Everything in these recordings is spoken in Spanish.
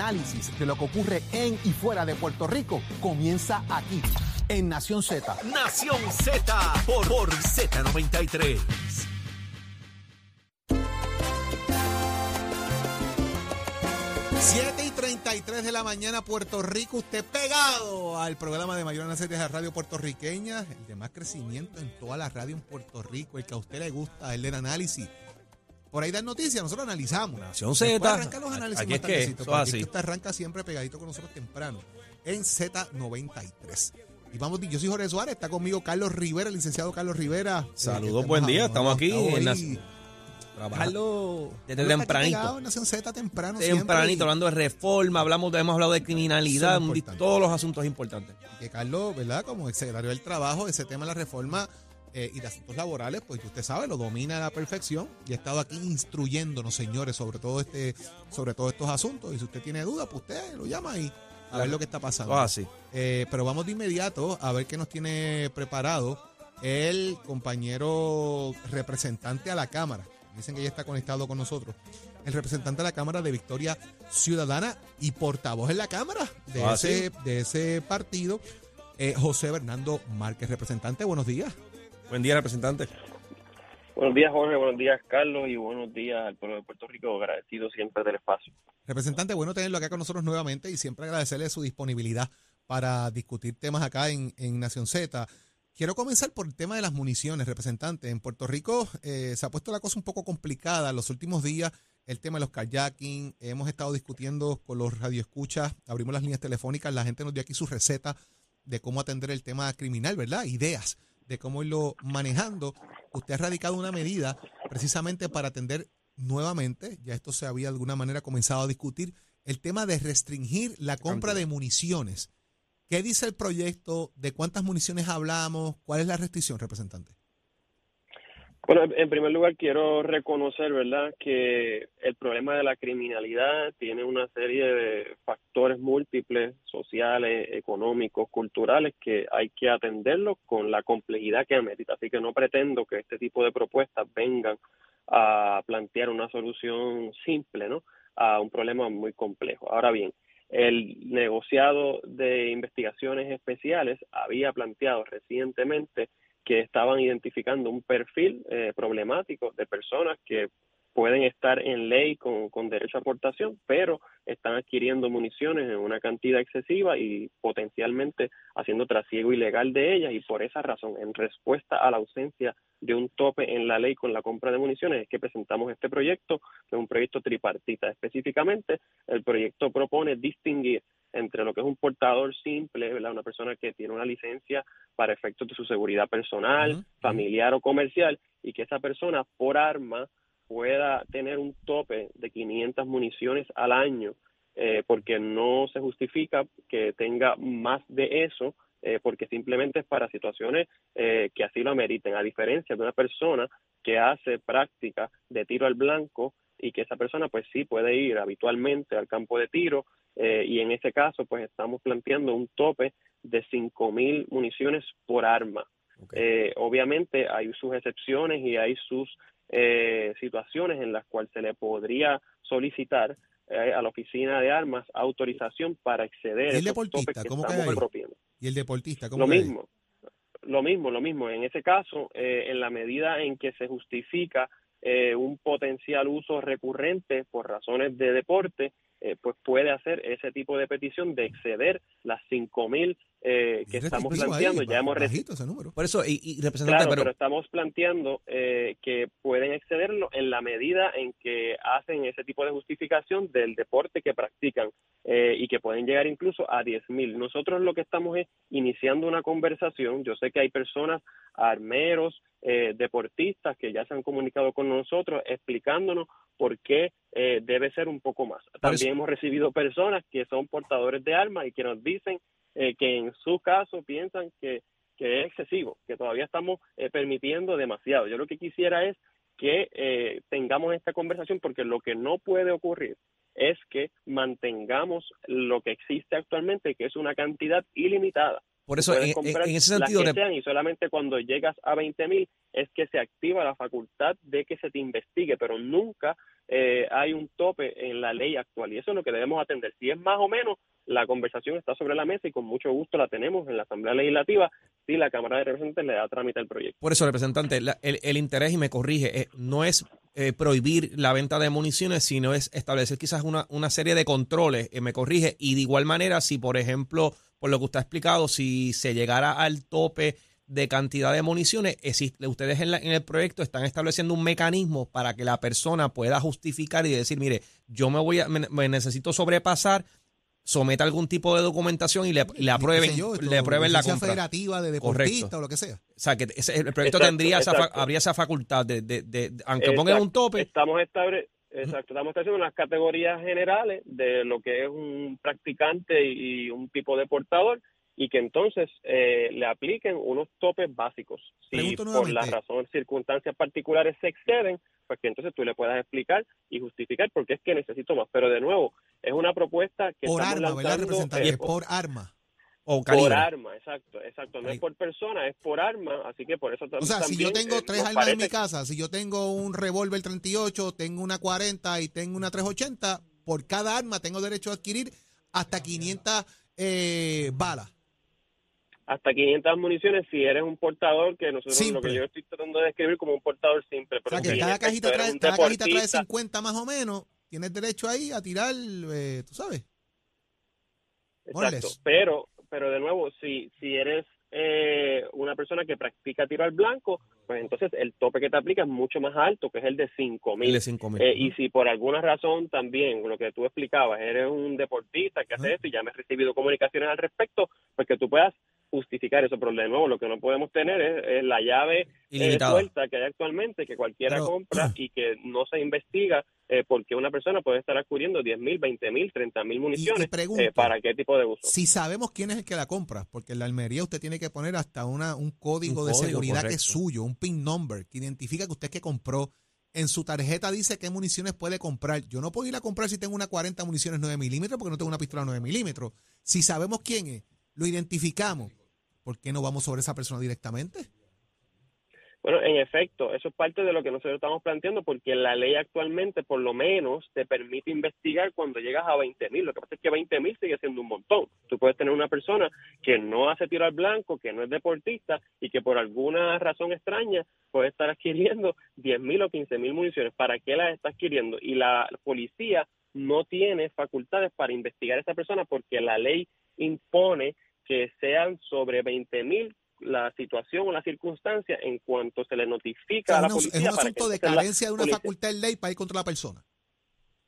análisis de lo que ocurre en y fuera de Puerto Rico comienza aquí, en Nación Z. Nación Z por, por Z93. 7 y 33 de la mañana, Puerto Rico. Usted pegado al programa de Mayor Análisis de la radio puertorriqueña, el de más crecimiento en toda la radio en Puerto Rico, el que a usted le gusta, el del análisis. Por ahí dan noticias, nosotros analizamos. Nación Z. arrancan los análisis Aquí más es que, eso así. Usted arranca siempre pegadito con nosotros temprano, en Z93. Y vamos, yo soy Jorge Suárez, está conmigo Carlos Rivera, el licenciado Carlos Rivera. Saludos, Eh, buen día, estamos aquí en Trabaja- Carlos, Desde tempranito. Nación Z temprano. Tempranito, hablando de reforma, hablamos, hemos hablado de criminalidad, todos los asuntos importantes. que Carlos, ¿verdad? Como el secretario del Trabajo, ese tema de la reforma eh, y de asuntos laborales, pues usted sabe, lo domina a la perfección y ha estado aquí instruyéndonos, señores, sobre todo este, sobre todos estos asuntos. Y si usted tiene dudas, pues usted lo llama ahí a ver lo que está pasando. Todo así. Eh, pero vamos de inmediato a ver qué nos tiene preparado el compañero representante a la Cámara. Dicen que ya está conectado con nosotros. El representante a la Cámara de Victoria Ciudadana y portavoz en la Cámara de, Ah, ese, de ese partido, eh, José Bernardo Márquez. Representante, buenos días. Buen día, representante. Buenos días, Jorge. Buenos días, Carlos. Y buenos días al pueblo de Puerto Rico. Agradecido siempre del espacio. Representante, bueno tenerlo acá con nosotros nuevamente y siempre agradecerle su disponibilidad para discutir temas acá en, en Nación Z. Quiero comenzar por el tema de las municiones, representante. En Puerto Rico eh, se ha puesto la cosa un poco complicada en los últimos días. El tema de los kayaking, hemos estado discutiendo con los radioescuchas, abrimos las líneas telefónicas, la gente nos dio aquí su receta de cómo atender el tema criminal, ¿verdad? Ideas de cómo irlo manejando. Usted ha radicado una medida precisamente para atender nuevamente, ya esto se había de alguna manera comenzado a discutir, el tema de restringir la compra de municiones. ¿Qué dice el proyecto? ¿De cuántas municiones hablamos? ¿Cuál es la restricción, representante? Bueno, en primer lugar quiero reconocer, ¿verdad?, que el problema de la criminalidad tiene una serie de factores múltiples, sociales, económicos, culturales, que hay que atenderlos con la complejidad que amerita. Así que no pretendo que este tipo de propuestas vengan a plantear una solución simple, ¿no?, a un problema muy complejo. Ahora bien, el negociado de investigaciones especiales había planteado recientemente que estaban identificando un perfil eh, problemático de personas que pueden estar en ley con, con derecho a aportación, pero están adquiriendo municiones en una cantidad excesiva y potencialmente haciendo trasiego ilegal de ellas y por esa razón, en respuesta a la ausencia de un tope en la ley con la compra de municiones, es que presentamos este proyecto, que es un proyecto tripartita. Específicamente, el proyecto propone distinguir entre lo que es un portador simple, ¿verdad? una persona que tiene una licencia para efectos de su seguridad personal, familiar o comercial, y que esa persona por arma pueda tener un tope de 500 municiones al año, eh, porque no se justifica que tenga más de eso, eh, porque simplemente es para situaciones eh, que así lo ameriten, a diferencia de una persona que hace práctica de tiro al blanco y que esa persona pues sí puede ir habitualmente al campo de tiro eh, y en ese caso pues estamos planteando un tope de 5.000 municiones por arma. Eh, obviamente hay sus excepciones y hay sus eh, situaciones en las cuales se le podría solicitar eh, a la oficina de armas autorización para exceder ¿Y el deportista? que ¿Cómo. ¿Y el deportista? ¿Cómo Lo mismo, lo mismo, lo mismo. En ese caso, eh, en la medida en que se justifica eh, un potencial uso recurrente por razones de deporte, eh, pues puede hacer ese tipo de petición de exceder las 5.000 eh, que Es estamos ahí, planteando. Ya hemos recibido bajito ese número. Por eso, y, y representante, Claro, pero, pero, estamos planteando eh, que pueden excederlo en la medida en que hacen ese tipo de justificación del deporte que practican eh, y que pueden llegar incluso a 10.000. Nosotros lo que estamos es iniciando una conversación. Yo sé que hay personas, armeros, eh, deportistas que ya se han comunicado con nosotros explicándonos por qué eh, debe ser un poco más. También hemos recibido personas que son portadores de armas y que nos dicen eh, que en su caso piensan que que es excesivo, que todavía estamos eh, permitiendo demasiado. Yo lo que quisiera es que eh, tengamos esta conversación porque lo que no puede ocurrir es que mantengamos lo que existe actualmente, que es una cantidad ilimitada Por eso, en, en- ese las sentido, que sean y solamente cuando llegas a 20 mil es que se activa la facultad de que se te investigue, pero nunca eh, hay un tope en la ley actual y eso es lo que debemos atender. Si es más o menos, la conversación está sobre la mesa y con mucho gusto la tenemos en la Asamblea Legislativa si la Cámara de Representantes le da trámite al proyecto. por eso, representante, la- el, el interés, y me corrige, eh, no es eh, prohibir la venta de municiones, sino es establecer quizás una, una serie de controles, eh, me corrige, y de igual manera, si por ejemplo, por lo que usted ha explicado, si se llegara al tope de cantidad de municiones, existe, ustedes en, la- en el proyecto están estableciendo un mecanismo para que la persona pueda justificar y decir, mire, yo me voy a, me- me necesito sobrepasar, someta algún tipo de documentación y le, le aprueben, yo, esto, le aprueben la compra. federativa de Correcto. deportista o lo que sea. O sea, que ese- el proyecto Exacto, tendría esa, fa- exacto. habría esa facultad de, de, de- de- aunque pongan Exacto. un tope, Estamos estable, exacto, estamos estableciendo unas categorías generales de lo que es un practicante y un tipo de portador y que entonces eh, le apliquen unos topes básicos. Si por las razones, circunstancias particulares se exceden, pues que entonces tú le puedas explicar y justificar por qué es que necesito más. Pero de nuevo, es una propuesta que Por arma, ¿verdad, representante? eh, por arma. o por arma, exacto, exacto. No Ahí. es por persona, es por arma, así que por eso O sea, si yo también, tengo eh, tres armas en mi casa, si yo tengo un revólver 38, tengo una 40 y tengo una 380, por cada arma tengo derecho a adquirir hasta 500 eh, balas. Hasta 500 municiones si eres un portador que nosotros lo que yo estoy tratando de describir como un portador simple O pero sea, que si en cada cajita, trae, cada cajita trae deportista, 50 más o menos. Tienes derecho ahí a tirar, eh, tú sabes. exacto pero pero de nuevo si si eres eh, una persona que practica tiro al blanco pues entonces el tope que te aplica es mucho más alto que es el de 5000 El de 5.000. Eh, y si por alguna razón también, lo que tú explicabas, eres un deportista que hace esto y ya me he recibido comunicaciones al respecto, pues que tú puedas justificar eso. Pero de nuevo, lo que no podemos tener es, es la llave eh, suelta que hay actualmente, que cualquiera Pero- compra y que no se investiga eh, porque una persona puede estar adquiriendo 10 mil, 20 mil, 30 mil municiones. pregunto, eh, ¿Para qué tipo de uso? Si sabemos quién es el que la compra, porque en la almería usted tiene que poner hasta una, un código Un de código, seguridad que es suyo, un PIN number, que identifica que usted que compró. En su tarjeta dice qué municiones puede comprar. Yo no puedo ir a comprar si tengo una 40 municiones 9 milímetros porque no tengo una pistola 9 milímetros. Si sabemos quién es, lo identificamos. ¿Por qué no vamos sobre esa persona directamente? Bueno, en efecto, eso es parte de lo que nosotros estamos planteando, porque la ley actualmente, por lo menos, te permite investigar cuando llegas a 20 mil. Lo que pasa es que 20 mil sigue siendo un montón. Tú puedes tener una persona que no hace tiro al blanco, que no es deportista y que por alguna razón extraña puede estar adquiriendo 10 mil o 15 mil municiones. ¿Para qué las está adquiriendo? Y la policía no tiene facultades para investigar a esa persona porque la ley impone que sean sobre 20 mil la situación o la circunstancia en cuanto se le O notifica sea, a la es un- policía es un para que asunto de carencia de una policía- facultad de ley para ir contra la persona.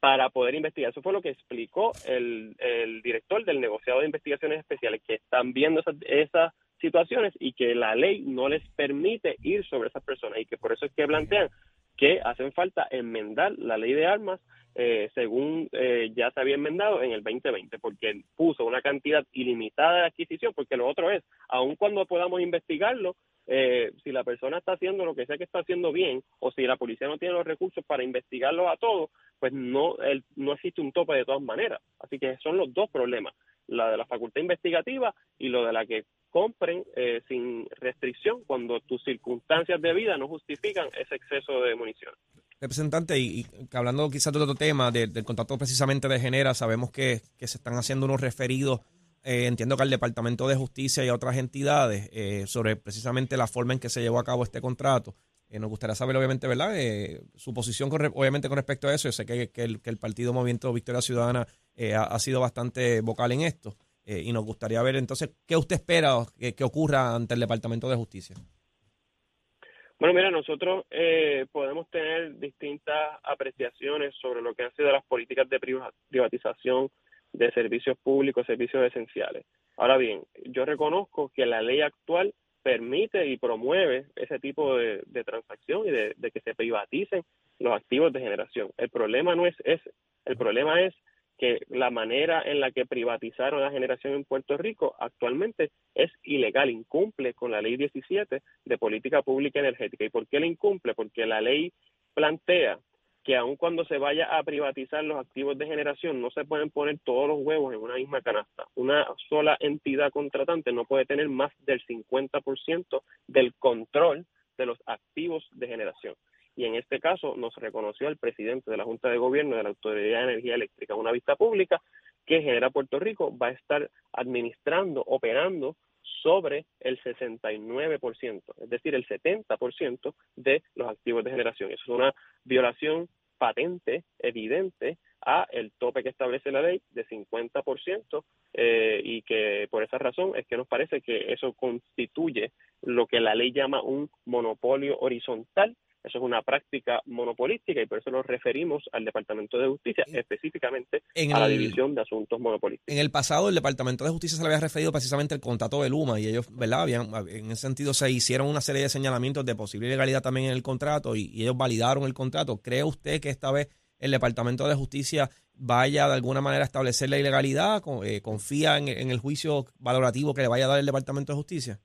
para poder investigar. Eso fue lo que explicó el, el director del negociado de investigaciones especiales, que están viendo esas, esas situaciones y que la ley no les permite ir sobre esas personas y que por eso es que plantean que hacen falta enmendar la ley de armas eh, según eh, ya se había enmendado en el 2020, porque puso una cantidad ilimitada de adquisición, porque lo otro es, aun cuando podamos investigarlo, eh, si la persona está haciendo lo que sea que está haciendo bien, o si la policía no tiene los recursos para investigarlo a todos, pues no, el, no existe un tope de todas maneras. Así que son los dos problemas, la de la facultad investigativa y lo de la que compren eh, sin restricción cuando tus circunstancias de vida no justifican ese exceso de munición. Representante, y, y hablando quizás de otro tema, de- del contrato precisamente de Genera, sabemos que, que se están haciendo unos referidos, eh, entiendo que al Departamento de Justicia y a otras entidades, eh, sobre precisamente la forma en que se llevó a cabo este contrato. Eh, nos gustaría saber, obviamente, ¿verdad? Eh, su posición, con obviamente, con respecto a eso. Yo sé que, que el, que el Partido Movimiento Victoria Ciudadana eh, ha, ha sido bastante vocal en esto. Eh, y nos gustaría ver, entonces, ¿qué usted espera que, ocurra ante el Departamento de Justicia? Bueno, mira, nosotros eh, podemos tener distintas apreciaciones sobre lo que han sido las políticas de priva- privatización de servicios públicos, servicios esenciales. Ahora bien, yo reconozco que la ley actual permite y promueve ese tipo de, de transacción y de, de que se privaticen los activos de generación. El problema no es ese, el problema es que la manera en la que privatizaron la generación en Puerto Rico actualmente es ilegal, incumple con la ley 17 de política pública energética. ¿Y por qué la incumple? Porque la ley plantea que aun cuando se vaya a privatizar los activos de generación, no se pueden poner todos los huevos en una misma canasta. Una sola entidad contratante no puede tener más del 50% del control de los activos de generación. Y en este caso nos reconoció el presidente de la Junta de Gobierno de la Autoridad de Energía Eléctrica, una vista pública, que Genera Puerto Rico va a estar administrando, operando sobre el 69%, es decir, el 70% de los activos de generación. Eso es una violación patente, evidente, a el tope que establece la ley de 50% eh, y que por esa razón es que nos parece que eso constituye lo que la ley llama un monopolio horizontal eso es una práctica monopolística y por eso nos referimos al Departamento de Justicia, específicamente a la División de Asuntos Monopolísticos. En el pasado, el Departamento de Justicia se le había referido precisamente al contrato de Luma y ellos, ¿verdad? Habían, en ese sentido, se hicieron una serie de señalamientos de posible ilegalidad también en el contrato y, ellos validaron el contrato. ¿Cree usted que esta vez el Departamento de Justicia vaya de alguna manera a establecer la ilegalidad? Eh, ¿Confía en, en el juicio valorativo que le vaya a dar el Departamento de Justicia?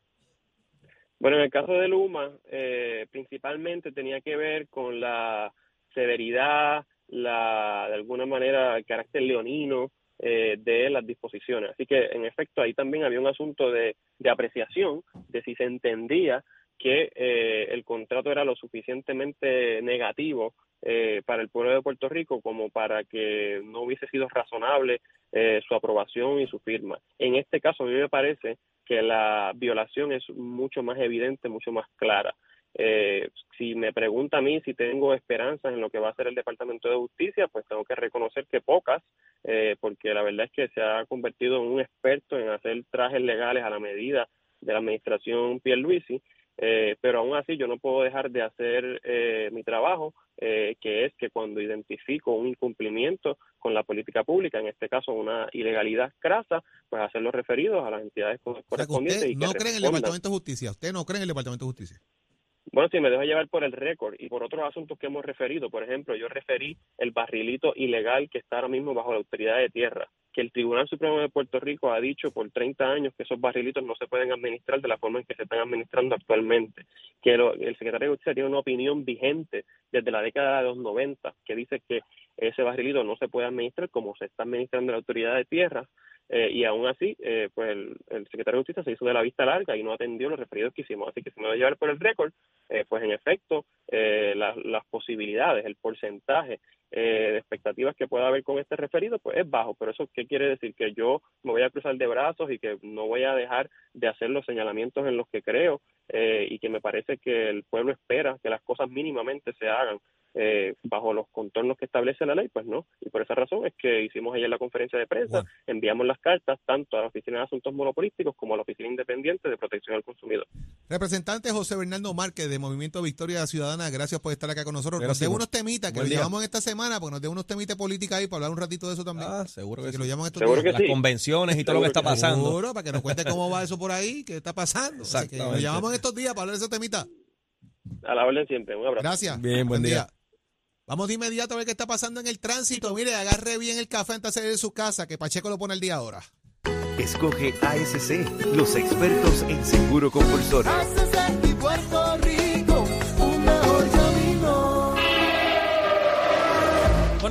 Bueno, en el caso de Luma, eh, principalmente tenía que ver con la severidad, la, de alguna manera, el carácter leonino eh, de las disposiciones. Así que, en efecto, ahí también había un asunto de, de apreciación de si se entendía que eh, el contrato era lo suficientemente negativo eh, para el pueblo de Puerto Rico como para que no hubiese sido razonable eh, su aprobación y su firma. En este caso, a mí me parece que la violación es mucho más evidente, mucho más clara. Eh, si me pregunta a mí si tengo esperanzas en lo que va a hacer el Departamento de Justicia, pues tengo que reconocer que pocas, eh, porque la verdad es que se ha convertido en un experto en hacer trajes legales a la medida de la administración Pierluisi eh, pero aún así yo no puedo dejar de hacer eh, mi trabajo, eh, que es que cuando identifico un incumplimiento con la política pública, en este caso una ilegalidad crasa, pues hacerlo referidos a las entidades correspondientes. no cree en el Departamento de Justicia, usted no cree en el Departamento de Justicia. Bueno, si me dejo llevar por el récord y por otros asuntos que hemos referido, por ejemplo, yo referí el barrilito ilegal que está ahora mismo bajo la autoridad de tierra que el Tribunal Supremo de Puerto Rico ha dicho por 30 años que esos barrilitos no se pueden administrar de la forma en que se están administrando actualmente, que el secretario de Justicia tiene una opinión vigente desde la década de los 90 que dice que ese barrilito no se puede administrar como se está administrando la autoridad de tierras eh, y aún así, eh, pues el, secretario de Justicia se hizo de la vista larga y no atendió los referidos que hicimos. Así que si me voy a llevar por el récord, eh, pues en efecto, las posibilidades, el porcentaje de expectativas que pueda haber con este referido, pues es bajo. Pero eso, ¿qué quiere decir? Que yo me voy a cruzar de brazos y que no voy a dejar de hacer los señalamientos en los que creo y que me parece que el pueblo espera que las cosas mínimamente se hagan eh, bajo los contornos que establece la ley, pues no. Y por esa razón es que hicimos ayer la conferencia de prensa, enviamos las cartas tanto a la Oficina de Asuntos Monopolísticos como a la Oficina Independiente de Protección al Consumidor. Representante José Bernardo Márquez de Movimiento Victoria Ciudadana, gracias por estar acá con nosotros. nos dé unos temitas que lo llevamos esta semana, pues nos dé unos temitas políticas ahí para hablar un ratito de eso también. Ah, seguro que, lo llaman estos seguro Las convenciones y todo lo que está pasando. Seguro, para que nos cuente cómo va eso por ahí, qué está pasando. Así que nos llamamos estos días para hablar de esos temitas. A la orden siempre, un abrazo. Gracias. Bien, buen, día. Vamos de inmediato a ver qué está pasando en el tránsito. Mire, agarre bien el café antes de salir de su casa, que Pacheco lo pone el día ahora. Escoge ASC, los expertos en seguro compulsorio. Puerto Rico,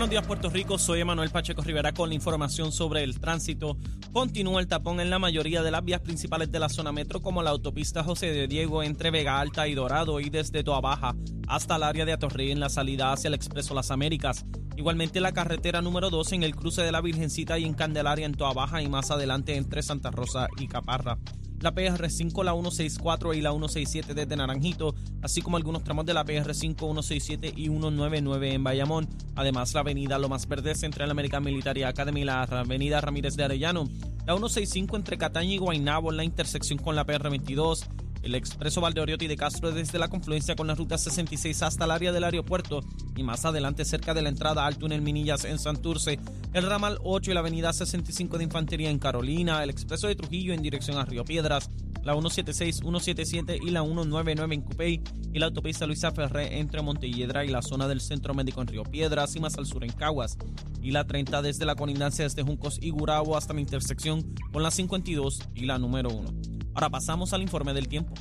Buenos días Puerto Rico, soy Emanuel Pacheco Rivera con la información sobre el tránsito. Continúa el tapón en la mayoría de las vías principales de la zona metro como la autopista José de Diego entre Vega Alta y Dorado y desde Toa Baja hasta el área de Atorrey en la salida hacia el Expreso Las Américas. Igualmente la carretera número 2 en el cruce de la Virgencita y en Candelaria en Toa Baja y más adelante entre Santa Rosa y Caparra la PR5, la 164 y la 167 desde Naranjito, así como algunos tramos de la PR5, 167 y 199 en Bayamón. Además, la avenida Lomas Verdes entre la American Military Academy la avenida Ramírez de Arellano. La 165 entre Cataña y Guaynabo en la intersección con la PR22 el expreso Valdeoriotti de Castro desde la confluencia con la ruta 66 hasta el área del aeropuerto y más adelante cerca de la entrada al túnel Minillas en Santurce, el ramal 8 y la avenida 65 de Infantería en Carolina, el expreso de Trujillo en dirección a Río Piedras, la 176, 177 y la 199 en Cupey y la autopista Luisa Ferré entre Montelledra y la zona del Centro Médico en Río Piedras y más al sur en Caguas y la 30 desde la colindancia desde Juncos y Gurabo hasta la intersección con la 52 y la número 1. Ahora pasamos al informe del tiempo.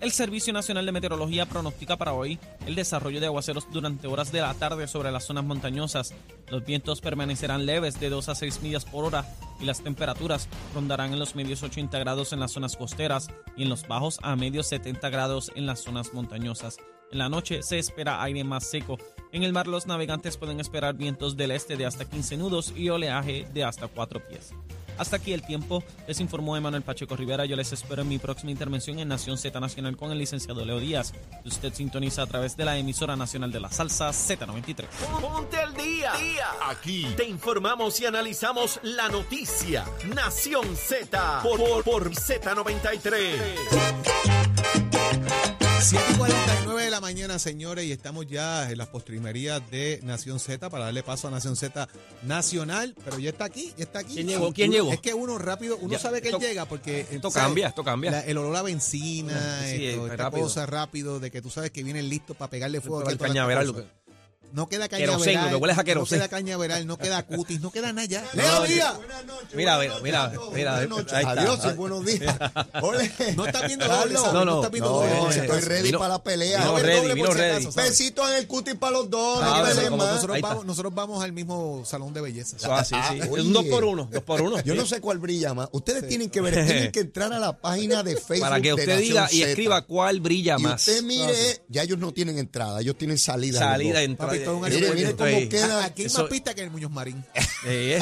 El Servicio Nacional de Meteorología pronostica para hoy el desarrollo de aguaceros durante horas de la tarde sobre las zonas montañosas. Los vientos permanecerán leves de 2 a 6 millas por hora y las temperaturas rondarán en los medios 80 grados en las zonas costeras y en los bajos a medios 70 grados en las zonas montañosas. En la noche se espera aire más seco. En el mar los navegantes pueden esperar vientos del este de hasta 15 nudos y oleaje de hasta 4 pies. Hasta aquí el tiempo. Les informó Emanuel Pacheco Rivera. Yo les espero en mi próxima intervención en Nación Z Nacional con el licenciado Leo Díaz. Usted sintoniza a través de la emisora nacional de la salsa Z93. Ponte al día. Aquí te informamos y analizamos la noticia. Nación Z por, por, por Z93. 7:49 de la mañana, señores, y estamos ya en las postrimerías de Nación Z para darle paso a Nación Z Nacional, pero ya está aquí, ya está aquí. ¿Quién llegó? ¿Quién llegó? Es que uno rápido, uno Ya, sabe que él llega porque esto ¿sabes? cambia, esto cambia. La- el olor a benzina, Sí, esto, es esta rápido. cosa rápido de que tú sabes que vienen listos para pegarle fuego El cañaveral, No queda cañaveral. lo que huele a no queda cañaveral, no queda cutis, no queda nada ya. No, ¡Leo yo- Díaz! Mira, mira, mira, mira. Buenas noches. está. Adiós y buenos días. Ole. No estás viendo doble. No, no, estás viendo No, doble. estoy ready vino- para la pelea. ver, ready, vino ready. Besitos en el cutis para los dos. Ah, no nosotros, está. vamos, nosotros vamos al mismo salón de belleza. Ah, sí, sí. Ah, Es un dos por uno, dos por uno. Yo no sé cuál brilla más. Ustedes tienen que ver, tienen que entrar a la página de Facebook Para que usted diga y escriba cuál brilla Y más. usted mire, ya ellos no tienen entrada, ellos tienen salida. Salida, entrada. Papi, todo un Mire, aeropuerto. mire Esto cómo es- queda. Ah, Aquí hay más pista que en el Muñoz Marín. Eh,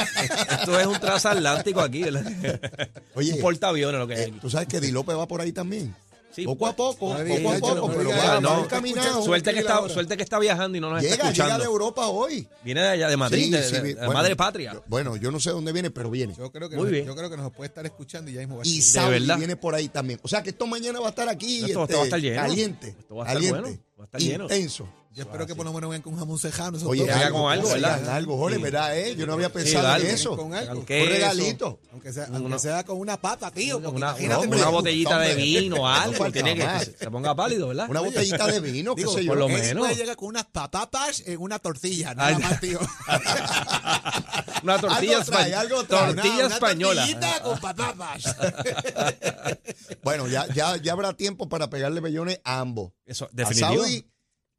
esto es un transatlántico aquí, ¿verdad? Oye, un portaaviones lo que eh, aquí. tú sabes que Di López va por ahí también. Sí, poco a poco, no poco a no poco, digas, pero no va, no, encaminado. Suerte que, está, suerte que está viajando y no nos está Llega, llega escuchando. de Europa hoy. Viene de allá, de Madrid, Sí, de, sí, de- vi- de bueno, madre patria. yo- Bueno, yo no sé dónde viene, pero viene. Yo creo que, Muy nos, bien. yo creo que nos puede estar escuchando y ya mismo va a Y. Saudi viene por ahí también. O sea que esto mañana va a estar aquí Esto- esto este, va a estar lleno. caliente. Esto va a estar caliente, bueno, va a estar lleno. intenso. Yo espero que por lo menos vengan con un jamón cejano. esos Oye, dos. algo, con algo, ¿verdad? algo, Jorge, Sí. ¿verdad? Eh? Yo no había pensado algo, en eso. con algo. Un queso, regalito. Aunque sea, Una- aunque sea con una papa, tío. porque Una, imagínate, una hombre, botellita de hombre. vino, No algo. falta Tiene que más. se ponga pálido, ¿verdad? Una botellita de vino, qué Digo, sé yo. por lo menos. puede llegar con unas patatas en una tortilla, nada Ay, más, tío. Una tortilla, Algo trae, espa- algo trae. tortilla Una- una española. tortillita con patatas. Bueno, ya, ya, ya habrá tiempo para pegarle bellones a ambos. Eso, A definitivo.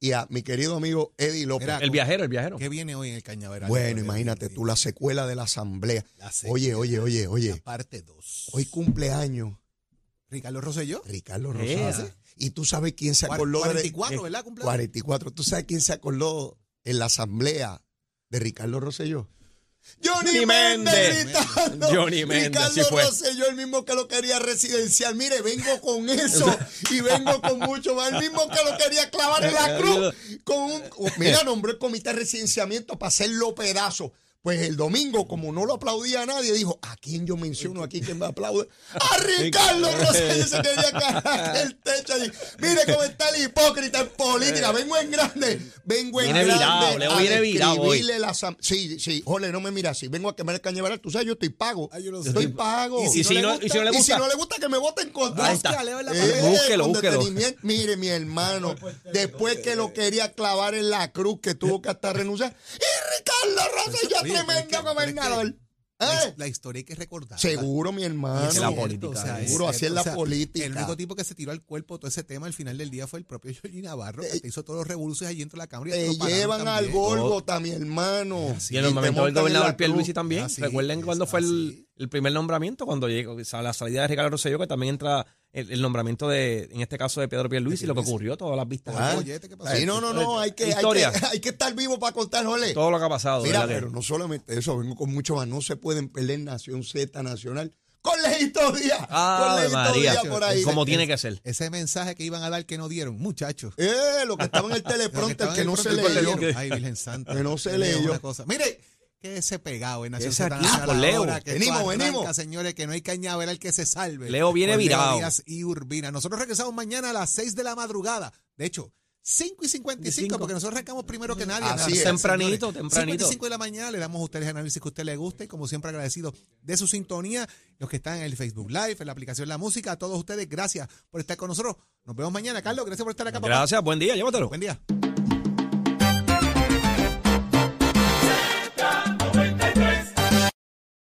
Y a mi querido amigo Eddie López. Mira, El viajero, el viajero. ¿Qué viene hoy en el cañaveral? bueno, imagínate tú, la secuela de la asamblea. La secuela. Oye, oye, oye, La oye. parte 2. Hoy cumpleaños Ricardo Rosselló. Ricardo Ea. Rosales. Y tú sabes quién se acordó de... 44, ¿verdad? Cumpleaños. 44. ¿Tú sabes quién se acordó en la asamblea de Ricardo Rosselló? Johnny Méndez gritando. Johnny Méndez, Ricardo sí fue. Rosselló, el mismo que lo quería residencial. Mire, vengo con eso y vengo con mucho más. El mismo que lo quería clavar en la cruz. Con un, mira, nombró el comité de residenciamiento para hacerlo pedazo. Pues el domingo, como no lo aplaudía a nadie, dijo, ¿a quién yo menciono aquí que me aplaude? ¡A Ricardo Rosselló! Se quería caer el techo allí. Mire cómo está el hipócrita en política. Vengo en grande. Vengo en Viene grande. virado, viene virado hoy. la Sí, sí. Jole, no me mira así. Vengo a quemar el cañaveral. Tú sabes, yo estoy pago. Ay, yo lo sé. estoy pago. Y si no- y si no le Y si gusta. no le gusta, que me voten con la Eh, Búsquelo, búsquelo. Mire, mi hermano, después que lo quería clavar en la cruz, que tuvo que hasta renunciar. Y Ricardo Rosselló, tremendo gobernador. La, ¿Eh? la historia hay que recordar. Seguro, mi hermano. Es la política, o sea. Seguro, así es la o sea, política. El único tipo que se tiró al cuerpo todo ese tema al final del día fue el propio Jorge Navarro, que Eh, te hizo todos los revoluciones allí dentro de la Cámara. y Te llevan al. Gólgota, mi hermano. Y el nombramiento del en gobernador Pierluisi también. Así, Recuerden cuando fue el, primer nombramiento, cuando llegó a la salida de Ricardo Rosselló, que también entra el, el nombramiento de, en este caso, de Pedro Pierluisi, y lo que ocurrió, todas las vistas. Ah, Oye, ¿qué pasó? Sí, no, no, no, hay que, hay Historia. que, hay que estar vivo para contar, Jole. Todo lo que ha pasado. Mira, ¿verdad que? pero no solamente eso, vengo con mucho más. No se pueden perder Nación Z Nacional con Leito Díaz. Ah, con Leito María. Por ahí. Como tiene que ser. Ese mensaje que iban a dar que no dieron, muchachos. Eh, lo que estaba en el que teleprompter que el no se leyó. Ay, Virgen Santa. Que no se Que leyó. una cosa. Mire, que ese pegado en Nación Ese Z aquí, Nacional Leo. ahora, que Venimos, arranca, venimos. señores, que no hay cañaveral que se salve. Leo viene virado. Díaz y Urbina. Nosotros regresamos mañana a las 6 de la madrugada. De hecho, 5 y 55, Cinco. porque nosotros arrancamos primero que nadie. Así es. Tempranito, Señores, tempranito. 5 y 5 de la mañana le damos a ustedes el análisis que a usted le guste y como siempre agradecido de su sintonía, los que están en el Facebook Live, en la aplicación La Música, a todos ustedes, gracias por estar con nosotros. Nos vemos mañana, Carlos, gracias por estar acá, papá. Gracias, buen día, llévatelo. Buen día.